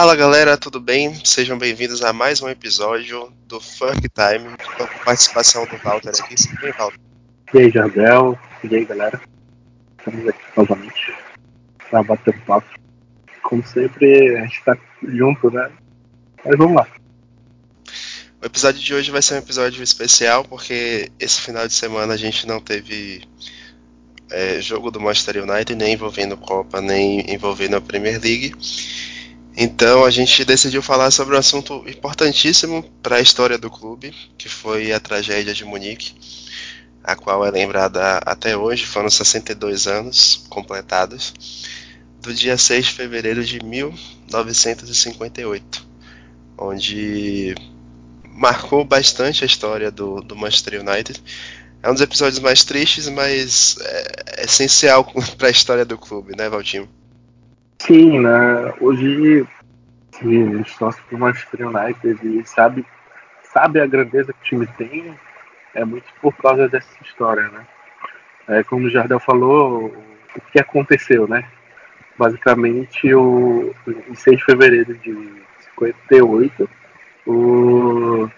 Fala galera, tudo bem? Sejam bem-vindos a mais um episódio do Funk Time, com a participação do Walter aqui. Bem, Walter? E aí, Jardel? E aí, galera? Estamos aqui novamente para bater um papo. Como sempre, a gente está junto, né? Mas vamos lá. O episódio de hoje vai ser um episódio especial porque esse final de semana a gente não teve é, jogo do Manchester United, nem envolvendo Copa, nem envolvendo a Premier League. Então a gente decidiu falar sobre um assunto importantíssimo para a história do clube, que foi a tragédia de Munique, a qual é lembrada até hoje, foram 62 anos completados, do dia 6 de fevereiro de 1958, onde marcou bastante a história do, do Manchester United. É um dos episódios mais tristes, mas é, é essencial para a história do clube, né, Valtinho? Sim, né? Hoje a gente torce pro Manchester United e sabe, sabe a grandeza que o time tem, é muito por causa dessa história, né? É, como o Jardel falou, o que aconteceu, né? Basicamente, o, em 6 de fevereiro de 58, o, o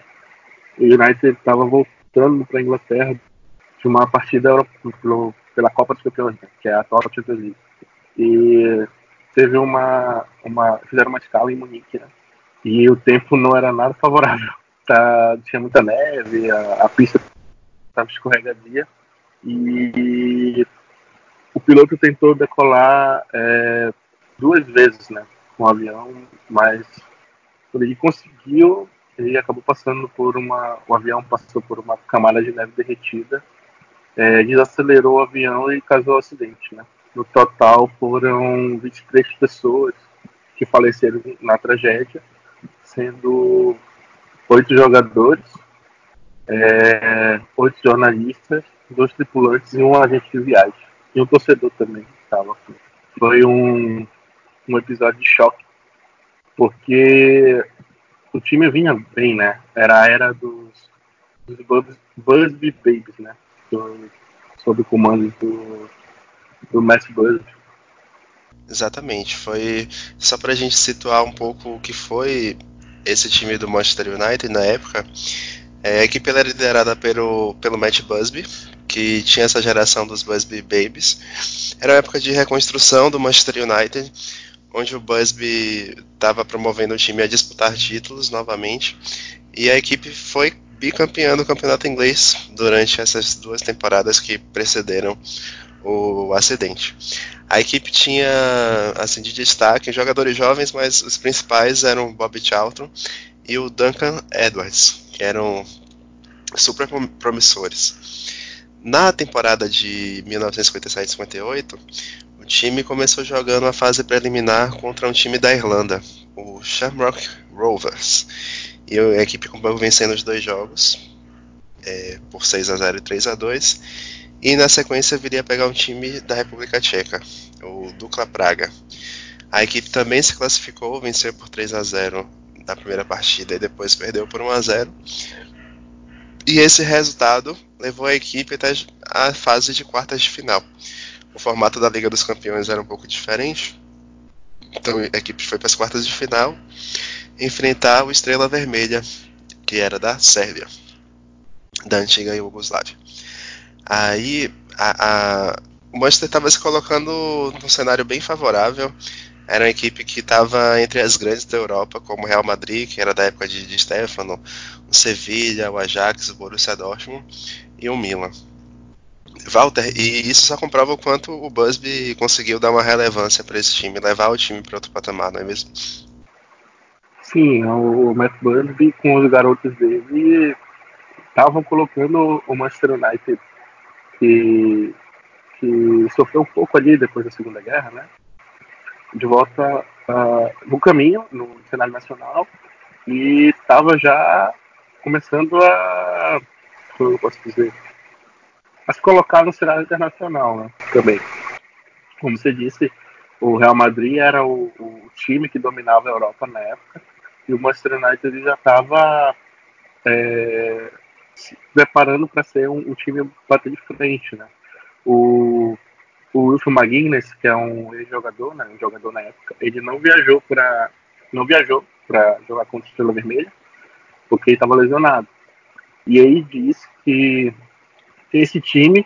United estava voltando para a Inglaterra de uma partida pela Copa dos Campeões, né? que é a atual Champions League. E teve uma, uma fizeram uma escala em Munique, né? E o tempo não era nada favorável. Tá, tinha muita neve, a, a pista estava escorregadia e o piloto tentou decolar é, duas vezes, né, com o avião, mas quando ele conseguiu, ele acabou passando por uma, o avião passou por uma camada de neve derretida, é, desacelerou o avião e causou um acidente, né. No total foram 23 pessoas que faleceram na tragédia, sendo oito jogadores, é, oito jornalistas, dois tripulantes e um agente de viagem. E um torcedor também estava. Foi um, um episódio de choque, porque o time vinha bem, né? Era a era dos, dos Busby Babies, né? Sob o comando do do Matt Busby. Exatamente, foi só para a gente situar um pouco o que foi esse time do Manchester United na época. É, a equipe era liderada pelo, pelo Matt Busby, que tinha essa geração dos Busby Babies. Era uma época de reconstrução do Manchester United, onde o Busby estava promovendo o time a disputar títulos novamente. E a equipe foi bicampeã do campeonato inglês durante essas duas temporadas que precederam o acidente. A equipe tinha, assim, de destaque jogadores jovens, mas os principais eram o Bob Charlton e o Duncan Edwards, que eram super promissores. Na temporada de 1957-58, o time começou jogando a fase preliminar contra um time da Irlanda, o Shamrock Rovers. E a equipe acabou vencendo os dois jogos, é, por 6 a 0 e 3 a 2 e na sequência viria a pegar um time da República Tcheca, o Dukla Praga. A equipe também se classificou, venceu por 3 a 0 na primeira partida e depois perdeu por 1 a 0. E esse resultado levou a equipe até a fase de quartas de final. O formato da Liga dos Campeões era um pouco diferente, então a equipe foi para as quartas de final enfrentar o Estrela Vermelha, que era da Sérvia, da antiga Iugoslávia. Aí a, a, o Manchester estava se colocando num cenário bem favorável. Era uma equipe que estava entre as grandes da Europa, como o Real Madrid, que era da época de, de Stefano, o Sevilla, o Ajax, o Borussia Dortmund e o Milan. Walter, e isso só comprova o quanto o Busby conseguiu dar uma relevância para esse time, levar o time para outro patamar, não é mesmo? Sim, o Matt Busby com os garotos dele estavam colocando o Manchester United que, que sofreu um pouco ali depois da Segunda Guerra, né? De volta uh, no caminho, no cenário nacional, e estava já começando a, como eu posso dizer, a se colocar no cenário internacional, né? Também. Como você disse, o Real Madrid era o, o time que dominava a Europa na época, e o Manchester United já estava é, se preparando para ser um, um, time bater de frente, né? O, o Wilson McGuinness, que é um ex-jogador, né, um jogador na época, ele não viajou para não viajou para jogar contra a Estrela Vermelha, porque ele estava lesionado. E aí disse que esse time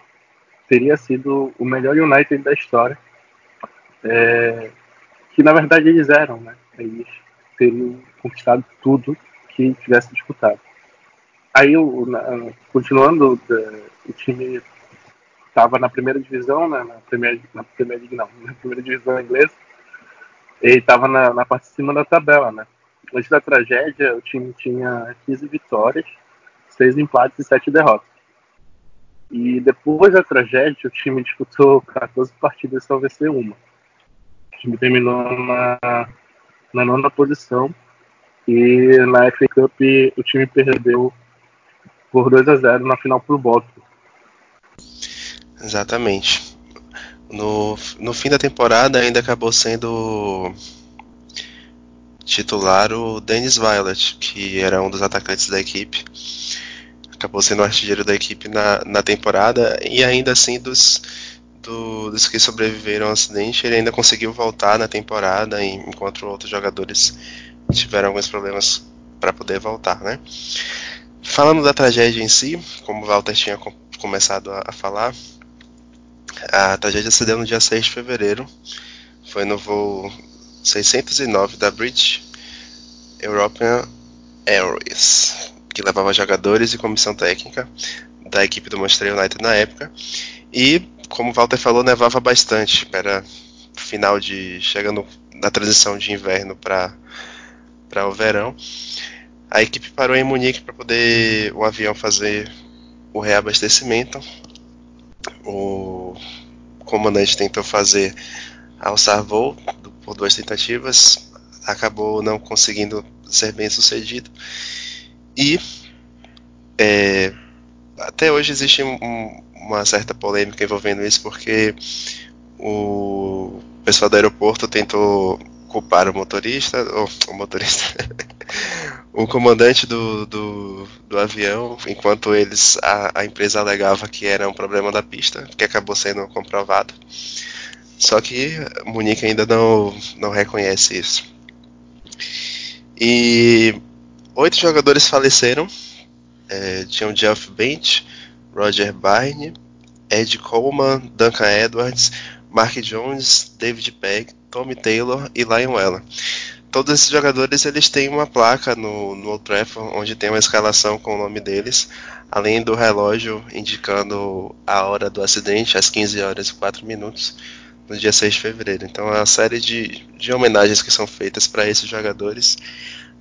teria sido o melhor United da história. É, que na verdade eles eram, né? Eles teriam conquistado tudo que tivesse disputado. Aí, continuando, o time estava na primeira divisão, né, na primeira, na primeira não, na primeira divisão inglesa. Ele estava na, na parte de cima da tabela, né? Antes da tragédia, o time tinha 15 vitórias, 6 empates e 7 derrotas. E depois da tragédia, o time disputou 14 partidas e só venceu uma. O time terminou na, na nona posição e na FA Cup o time perdeu por 2 a 0 na final pro Boto. Exatamente. No, no fim da temporada ainda acabou sendo titular o Dennis Violet, que era um dos atacantes da equipe. Acabou sendo o artilheiro da equipe na, na temporada e ainda assim dos, do, dos que sobreviveram ao acidente, ele ainda conseguiu voltar na temporada, enquanto outros jogadores tiveram alguns problemas para poder voltar, né? Falando da tragédia em si, como o Walter tinha começado a, a falar, a tragédia se deu no dia 6 de fevereiro. Foi no voo 609 da British European Airways, que levava jogadores e comissão técnica da equipe do Manchester United na época. E, como o Walter falou, nevava bastante. Era final de. chegando na transição de inverno para o verão. A equipe parou em Munique para poder o avião fazer o reabastecimento. O comandante tentou fazer alçar voo por duas tentativas, acabou não conseguindo ser bem sucedido. E é, até hoje existe um, uma certa polêmica envolvendo isso, porque o pessoal do aeroporto tentou culpar o motorista, ou o motorista, o comandante do, do, do, avião, enquanto eles a, a, empresa alegava que era um problema da pista, que acabou sendo comprovado. Só que Munique ainda não, não reconhece isso. E oito jogadores faleceram. É, tinham Jeff Bench, Roger Byrne, Ed Coleman, Duncan Edwards, Mark Jones, David Pegg, Tommy Taylor e Lion Todos esses jogadores eles têm uma placa no, no Old Trafford onde tem uma escalação com o nome deles, além do relógio indicando a hora do acidente, às 15 horas e 4 minutos, no dia 6 de fevereiro. Então é uma série de, de homenagens que são feitas para esses jogadores,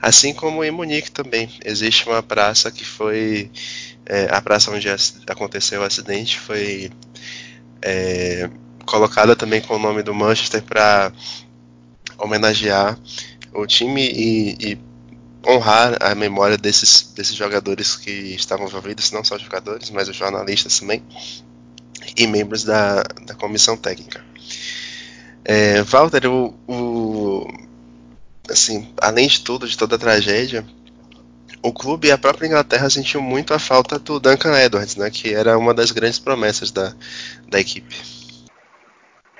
assim como em Munique também. Existe uma praça que foi. É, a praça onde aconteceu o acidente foi é, colocada também com o nome do Manchester para homenagear o time e, e, honrar a memória desses, desses jogadores que estavam envolvidos, não só jogadores, mas os jornalistas também, e membros da, da comissão técnica. É, Walter, o, o, assim, além de tudo, de toda a tragédia, o clube e a própria Inglaterra sentiu muito a falta do Duncan Edwards, né, que era uma das grandes promessas da, da equipe.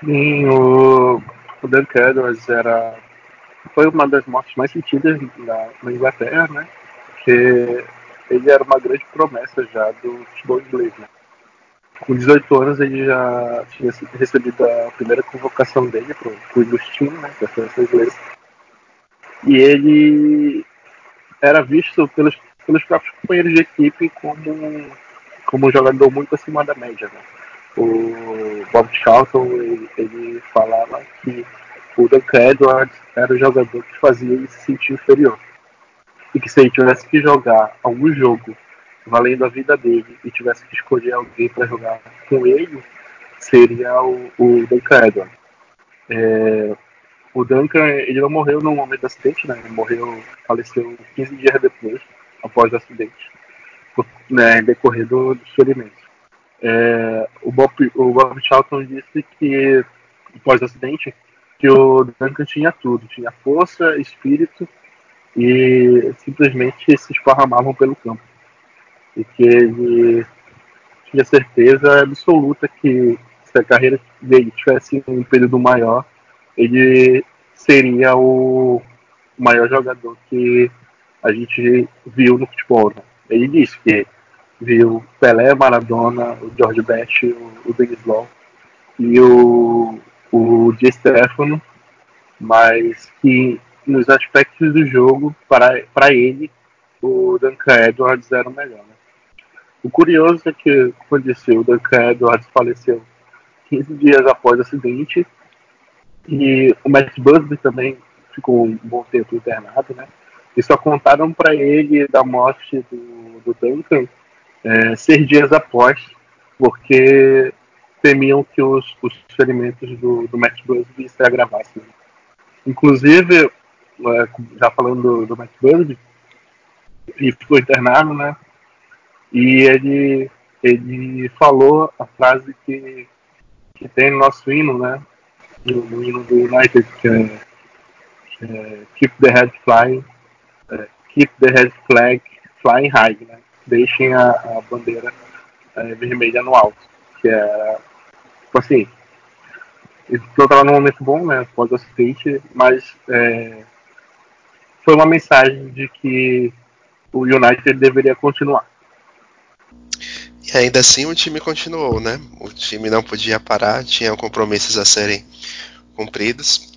Sim, o, o Duncan Edwards era, foi uma das mortes mais sentidas na, na Inglaterra, né? Porque ele era uma grande promessa já do futebol inglês, né? Com 18 anos ele já tinha recebido a primeira convocação dele para o Agostinho, né? Da seleção inglesa. E ele era visto pelos, pelos próprios companheiros de equipe como, como um jogador muito acima da média, né? o Bob Charlton ele, ele falava que o Duncan Edwards era o jogador que fazia ele se sentir inferior. E que se ele tivesse que jogar algum jogo valendo a vida dele e tivesse que escolher alguém para jogar com ele, seria o, o Duncan Edwards. É, o Duncan ele não morreu no momento do acidente, né? Ele morreu, faleceu 15 dias depois, após o acidente, né, decorrer do, dos ferimentos. É, o, Bob, o Bob Charlton disse que, após o acidente, que o Duncan tinha tudo, tinha força, espírito e simplesmente se esparramavam pelo campo. E que ele tinha certeza absoluta que se a carreira dele tivesse um período maior, ele seria o, maior jogador que a gente viu no futebol. Né? Ele disse que viu Pelé, Maradona, o George Best, o, o Denis Law e o, o Di Stefano, mas que nos aspectos do jogo, para ele, o Duncan Edwards era o melhor. Né? O curioso é que, como eu disse, o Duncan Edwards faleceu 15 dias após o acidente e o Matt Busby também ficou um bom tempo internado, né? E só contaram para ele da morte do, do Duncan é, seis dias após, porque temiam que os, os ferimentos do, do Matt Busby se agravassem. Inclusive, é, já falando do, do Matt Busby, ele ficou internado, né? E ele, ele falou a frase que, que tem no nosso hino, né? No, no hino do United, que é, que é Keep the Head Flying, é, Keep the Head Flag Flying High, né? Deixem a, a bandeira é, vermelha no alto, que é, tipo assim, ele estava num momento bom, né? Após o mas é, foi uma mensagem de que o United deveria continuar. E ainda assim o time continuou, né? O time não podia parar, tinha compromissos a serem cumpridos.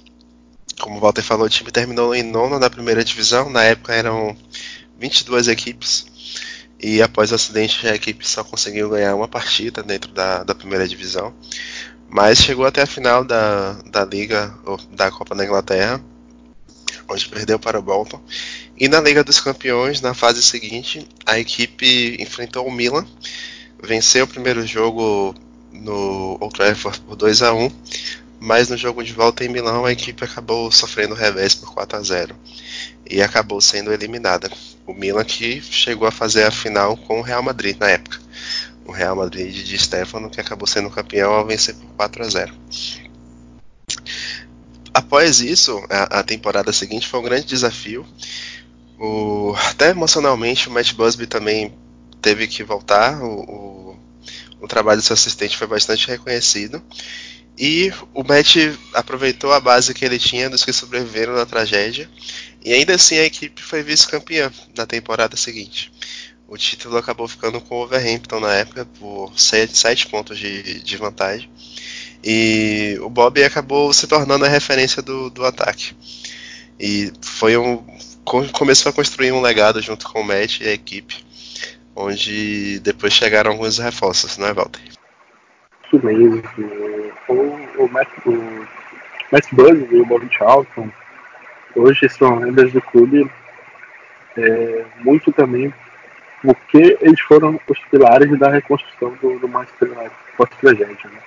Como o Walter falou, o time terminou em nono na primeira divisão. Na época eram 22 equipes. E após o acidente, a equipe só conseguiu ganhar uma partida dentro da, da primeira divisão. Mas chegou até a final da, da Liga, da Copa da Inglaterra, onde perdeu para o Bolton. E na Liga dos Campeões, na fase seguinte, a equipe enfrentou o Milan, venceu o primeiro jogo no Old Trafford por 2 a 1 mas no jogo de volta em Milão a equipe acabou sofrendo revés por 4 a 0 e acabou sendo eliminada. O Milan que chegou a fazer a final com o Real Madrid na época. O Real Madrid de Stefano que acabou sendo campeão ao vencer por 4 a 0 após isso, a, a, temporada seguinte foi um grande desafio. O, até emocionalmente, o Matt Busby também teve que voltar. O, o, o trabalho do seu assistente foi bastante reconhecido. E o Matt aproveitou a base que ele tinha dos que sobreviveram na tragédia. E ainda assim a equipe foi vice-campeã na temporada seguinte. O título acabou ficando com o Overhampton na época por 7 pontos de, de vantagem. E o Bob acabou se tornando a referência do, do ataque. E foi um. Começou a construir um legado junto com o Matt e a equipe, onde depois chegaram alguns reforços, não é, Walter? Isso mesmo. O, o Matt, o Matt Buzz e o Bob Charlton hoje são lendas do clube, é, muito também porque eles foram os pilares da reconstrução do, do Manchester United pós-tragédia. Né?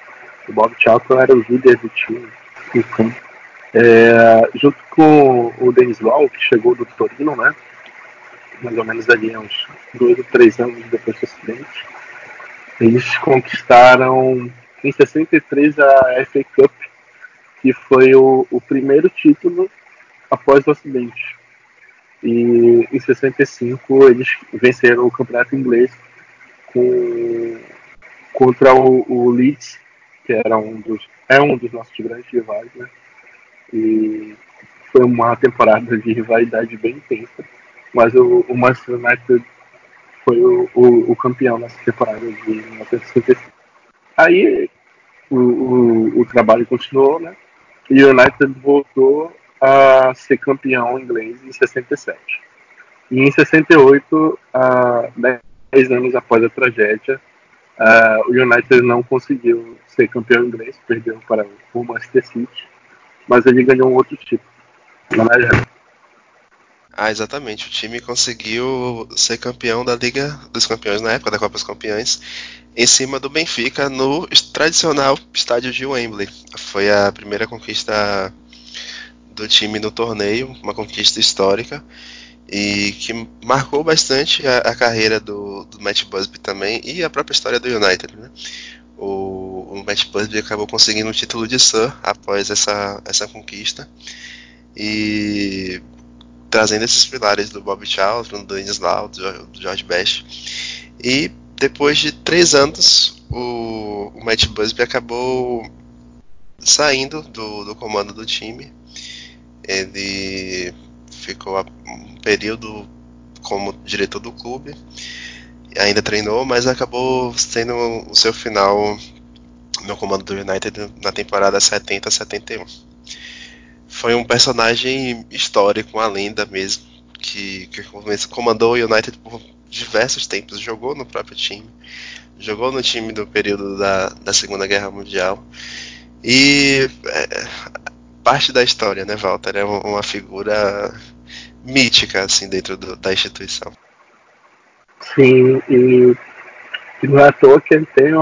O Bob Charlton era o líder do time campo. É, junto com o Denis Law, que chegou do Torino, né? mais ou menos ali uns dois ou três anos depois do acidente, eles conquistaram em 63 a FA Cup, que foi o, o primeiro título após o acidente. E em 65 eles venceram o campeonato inglês com, contra o, o Leeds que era um dos, é um dos nossos grandes rivais, né? E foi uma temporada de rivalidade bem intensa, mas o, o Manchester United foi o, o, o, campeão nessa temporada de 1965. Aí o, o, o trabalho continuou, né? E o United voltou a ser campeão inglês em 67. E em 68, uh, 10 anos após a tragédia, o United não conseguiu ser campeão inglês, perdeu para o Manchester City, mas ele ganhou um outro título. É, ah, exatamente. O time conseguiu ser campeão da Liga dos Campeões na época da Copa dos Campeões, em cima do Benfica no tradicional estádio de Wembley. Foi a primeira conquista do time no torneio, uma conquista histórica e que marcou bastante a, a carreira do, do Matt Busby também e a própria história do United. Né? O, o Matt Busby acabou conseguindo o título de Sir após essa, essa conquista e trazendo esses pilares do Bob Charlton, do Dennis Lau, do, do George Best. E depois de três anos, o, o Matt Busby acabou saindo do, do comando do time. Ele ficou um período como diretor do clube, ainda treinou, mas acabou tendo o seu final no comando do United na temporada 70-71. Foi um personagem histórico, uma lenda mesmo, que, que comandou o United por diversos tempos, jogou no próprio time, jogou no time do período da, da Segunda Guerra Mundial. E é, parte da história, né, Walter? É uma figura mítica, assim, dentro do, da instituição. Sim, e, não é à toa que ele tem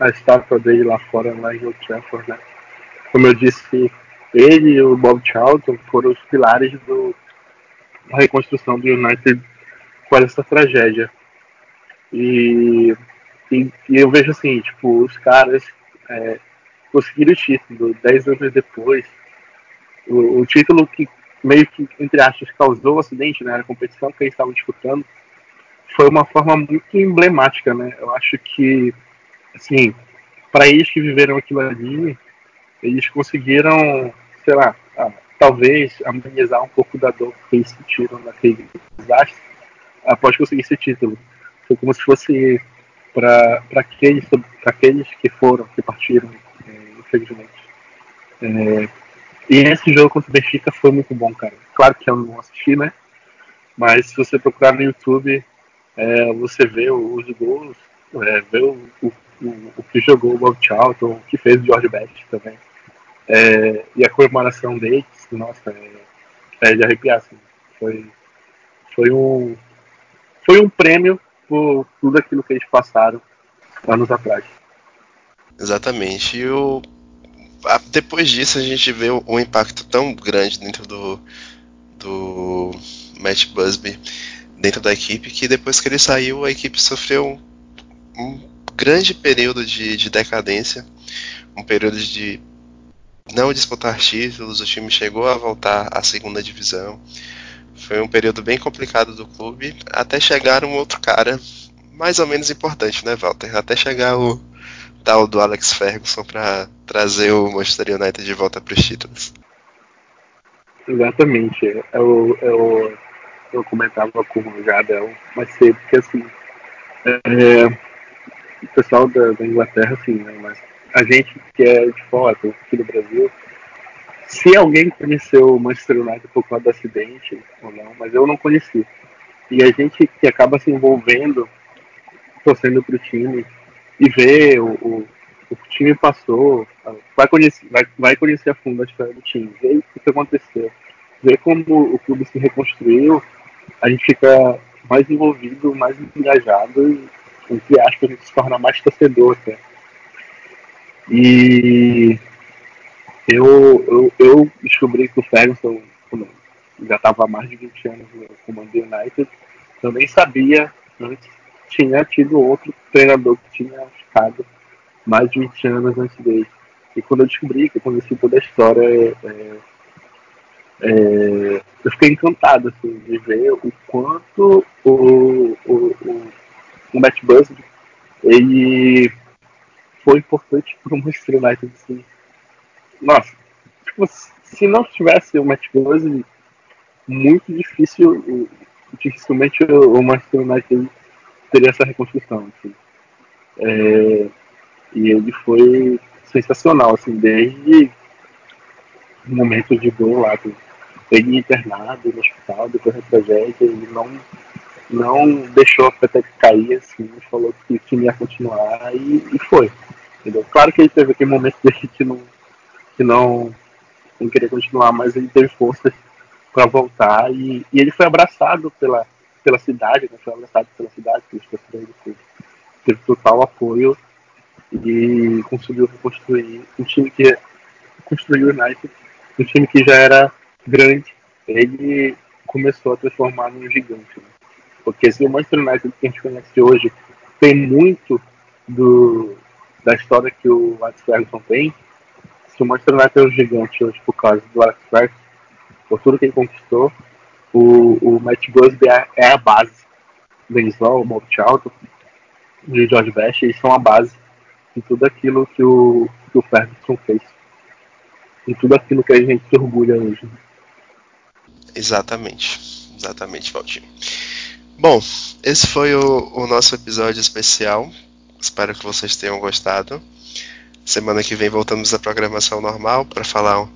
a estátua dele lá fora, lá em Old Trafford, né? Como eu disse, ele e o Bob Charlton foram os pilares do, da reconstrução do United com essa tragédia. E, e, e eu vejo assim, tipo, os caras é, conseguiram o título dez anos depois. O, o, título que meio que, entre aspas, causou o acidente, né? A competição que eles estavam disputando foi uma forma muito emblemática, né? Eu acho que, assim, para eles que viveram aquilo ali, eles conseguiram, sei lá, talvez amenizar um pouco da dor que eles sentiram naquele desastre após conseguir esse título. Foi como se fosse para aqueles, aqueles que foram, que partiram, é, infelizmente. É, e esse jogo contra o Benfica foi muito bom, cara. Claro que eu não assisti, né? Mas se você procurar no YouTube, é, você vê os gols, é, vê o, o, o, o, que jogou o Bob Charlton, o que fez o George Best também. É, e a comemoração deles, nossa, é, é de arrepiar. Assim. Foi, foi, um, foi um prêmio por tudo aquilo que eles passaram anos atrás. Exatamente. E o, depois disso a gente vê um impacto tão grande dentro do, do Matt Busby dentro da equipe que depois que ele saiu a equipe sofreu um, um grande período de, de, decadência, um período de não disputar títulos, o time chegou a voltar à segunda divisão. Foi um período bem complicado do clube, até chegar um outro cara mais ou menos importante, né, Walter? Até chegar o tal do Alex Ferguson para trazer o Manchester United de volta para os títulos. Exatamente. Eu, eu, eu comentava com o Jadel mais cedo que assim é, o pessoal da, da, Inglaterra, assim, né, mas a gente que é de fora, aqui do Brasil, se alguém conheceu o Manchester United por causa do acidente ou não, mas eu não conheci. E a gente que acaba se envolvendo, torcendo pro time, e ver o, o, o time passou, vai conhecer, vai, vai conhecer a fundo a história do time, ver o que aconteceu, ver como o clube se reconstruiu, a gente fica mais envolvido, mais engajado e, entre aspas, a gente se torna mais torcedor até. E eu, eu, eu descobri que o Ferguson já estava há mais de 20 anos no comando United, eu nem sabia antes tinha tido outro treinador que tinha ficado mais de 20 anos antes dele. E quando eu descobri, que eu conheci toda a história, é, é, eu fiquei encantado assim, de ver o quanto o, o, o, o Matt Busby ele foi importante para o Manchester United. Assim. Nossa, tipo, se não tivesse o Matt Busby, muito difícil, dificilmente o Manchester United teria essa reconstrução. Assim. É, e ele foi sensacional, assim, desde o momento de gol lá, ele internado no hospital depois da tragédia, ele não, não deixou a peteca cair, assim, falou que o time ia continuar e, e foi. Entendeu? Claro que ele teve aquele momento dele que não, que não, não queria continuar, mas ele teve forças para voltar e, e ele foi abraçado pela, pela cidade, né? foi abraçado pela cidade, pelos torcedores, teve total apoio e conseguiu reconstruir um time que construiu o United, um time que já era grande, ele começou a transformar num gigante. Né? Porque o Manchester United que a gente conhece hoje tem muito do, da história que o Alex Ferguson tem, se o Manchester United é um gigante hoje por causa do Alex Ferguson, por tudo que ele conquistou, o, o Matt Busby é, é a base. Denis o Bob Charlton e George Best, eles são a base de tudo aquilo que o, que o Ferguson fez. E tudo aquilo que a gente se orgulha hoje. Exatamente. Exatamente, Valtinho. Bom, esse foi o, o nosso episódio especial. Espero que vocês tenham gostado. Semana que vem voltamos à programação normal para falar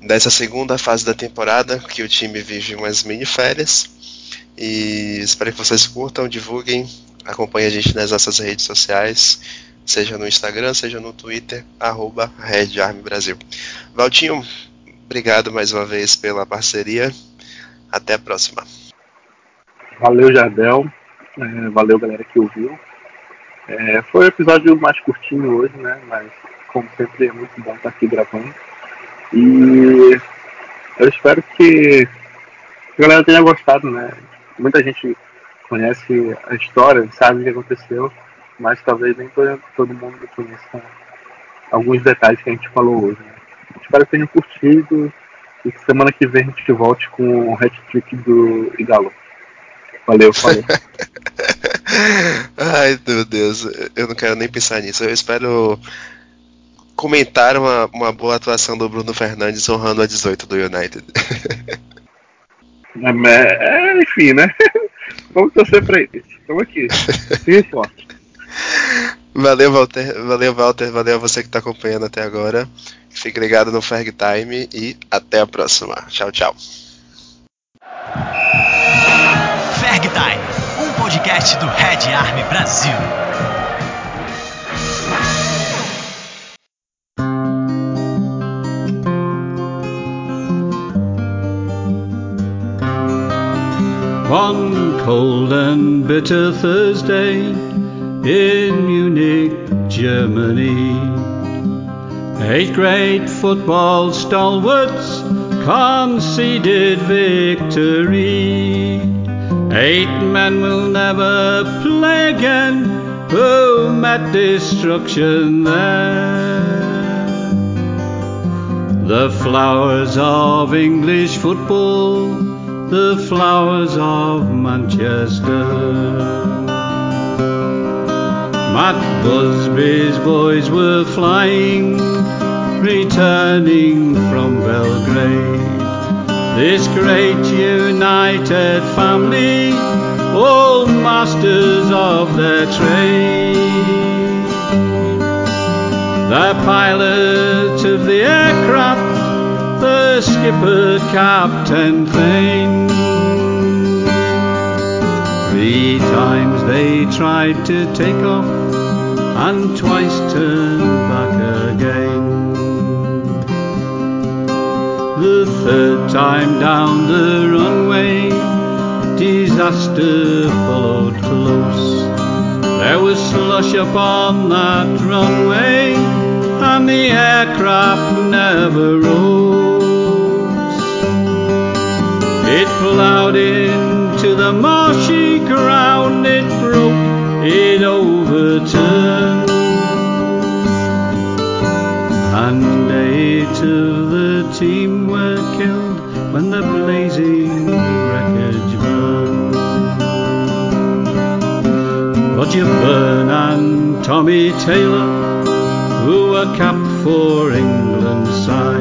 dessa segunda fase da temporada, que o time vive umas mini férias. E espero que vocês curtam, divulguem, acompanhem a gente nas nossas redes sociais, seja no Instagram, seja no Twitter, arroba Red Army Brasil. Valtinho, obrigado mais uma vez pela parceria. Até a próxima. Valeu, Jardel. É, valeu, galera que ouviu. É, foi um episódio mais curtinho hoje, né? Mas, como sempre, é muito bom estar aqui gravando. E eu espero que a galera tenha gostado, né? Muita gente conhece a história, sabe o que aconteceu, mas talvez nem todo, mundo conheça alguns detalhes que a gente falou hoje. Né? Espero que tenham curtido e que semana que vem a gente volte com o hat-trick do Igalo. Valeu, falou. Ai, meu Deus, eu não quero nem pensar nisso. Eu espero comentar uma, uma boa atuação do Bruno Fernandes honrando a 18 do United. É, é, enfim, né? Vamos torcer pra isso. Estamos aqui. Sim, forte. Valeu, Walter. Valeu, Walter. Valeu a você que está acompanhando até agora. Fique ligado no Ferg Time e até a próxima. Tchau, tchau. Ferg Time, um podcast do Red Army Brasil. Cold and bitter Thursday in Munich, Germany. Eight great football stalwarts conceded victory. Eight men will never play again who met destruction there. The flowers of English football the flowers of Manchester. Matt Busby's boys were flying, returning from Belgrade. This great united family, all masters of their trade. The pilot of the aircraft the skipper Captain Thane. Three times they tried to take off and twice turned back again. The third time down the runway, disaster followed close. There was slush upon that runway, and the aircraft never rose. It plowed into the marshy ground, it broke, it overturned. And eight of the team were killed when the blazing wreckage burned. Roger Byrne and Tommy Taylor, who were capped for England's side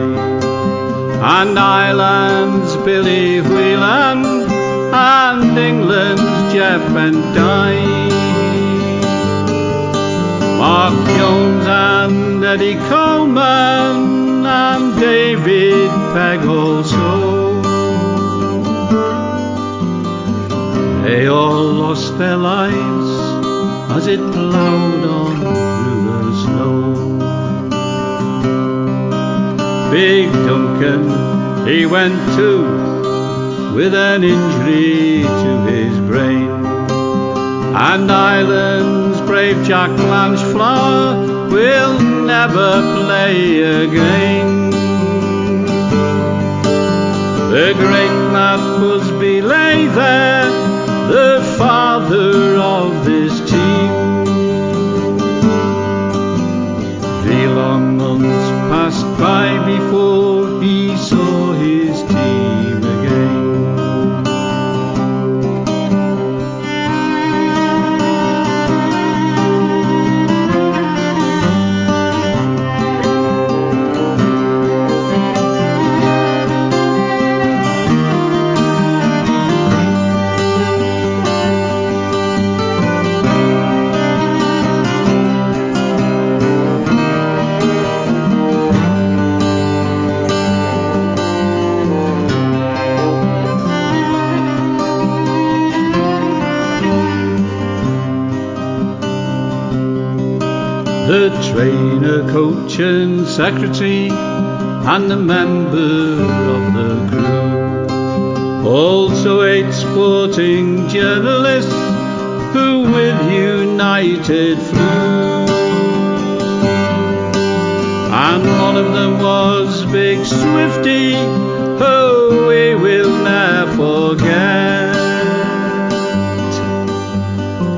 and Ireland's Billy Whelan and England's Jeff and Dye. Mark Jones and Eddie Coleman and David Pegg also. They all lost their lives as it ploughed on Big Duncan, he went to with an injury to his brain. And Ireland's brave Jack Blanchflower will never play again. The great Matt Busby lay there, the father of this team. The long months passed by before he coach, secretary, and the member of the crew. Also, eight sporting journalists who with United flew. And one of them was Big Swifty, who we will never forget.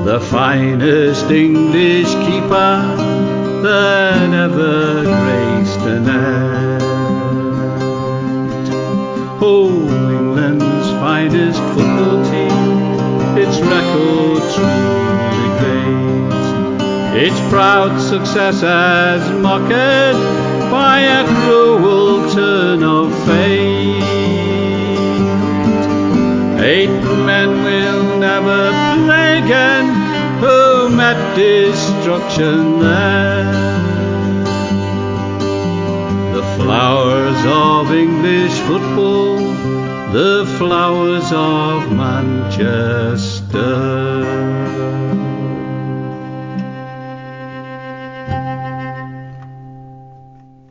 The finest English keeper that ever graced a net. Oh, England's finest football team, its record truly great. Its proud success has mocked by a cruel turn of fate. Eight men will never play again who met destruction there. flowers of English football, the flowers of Manchester.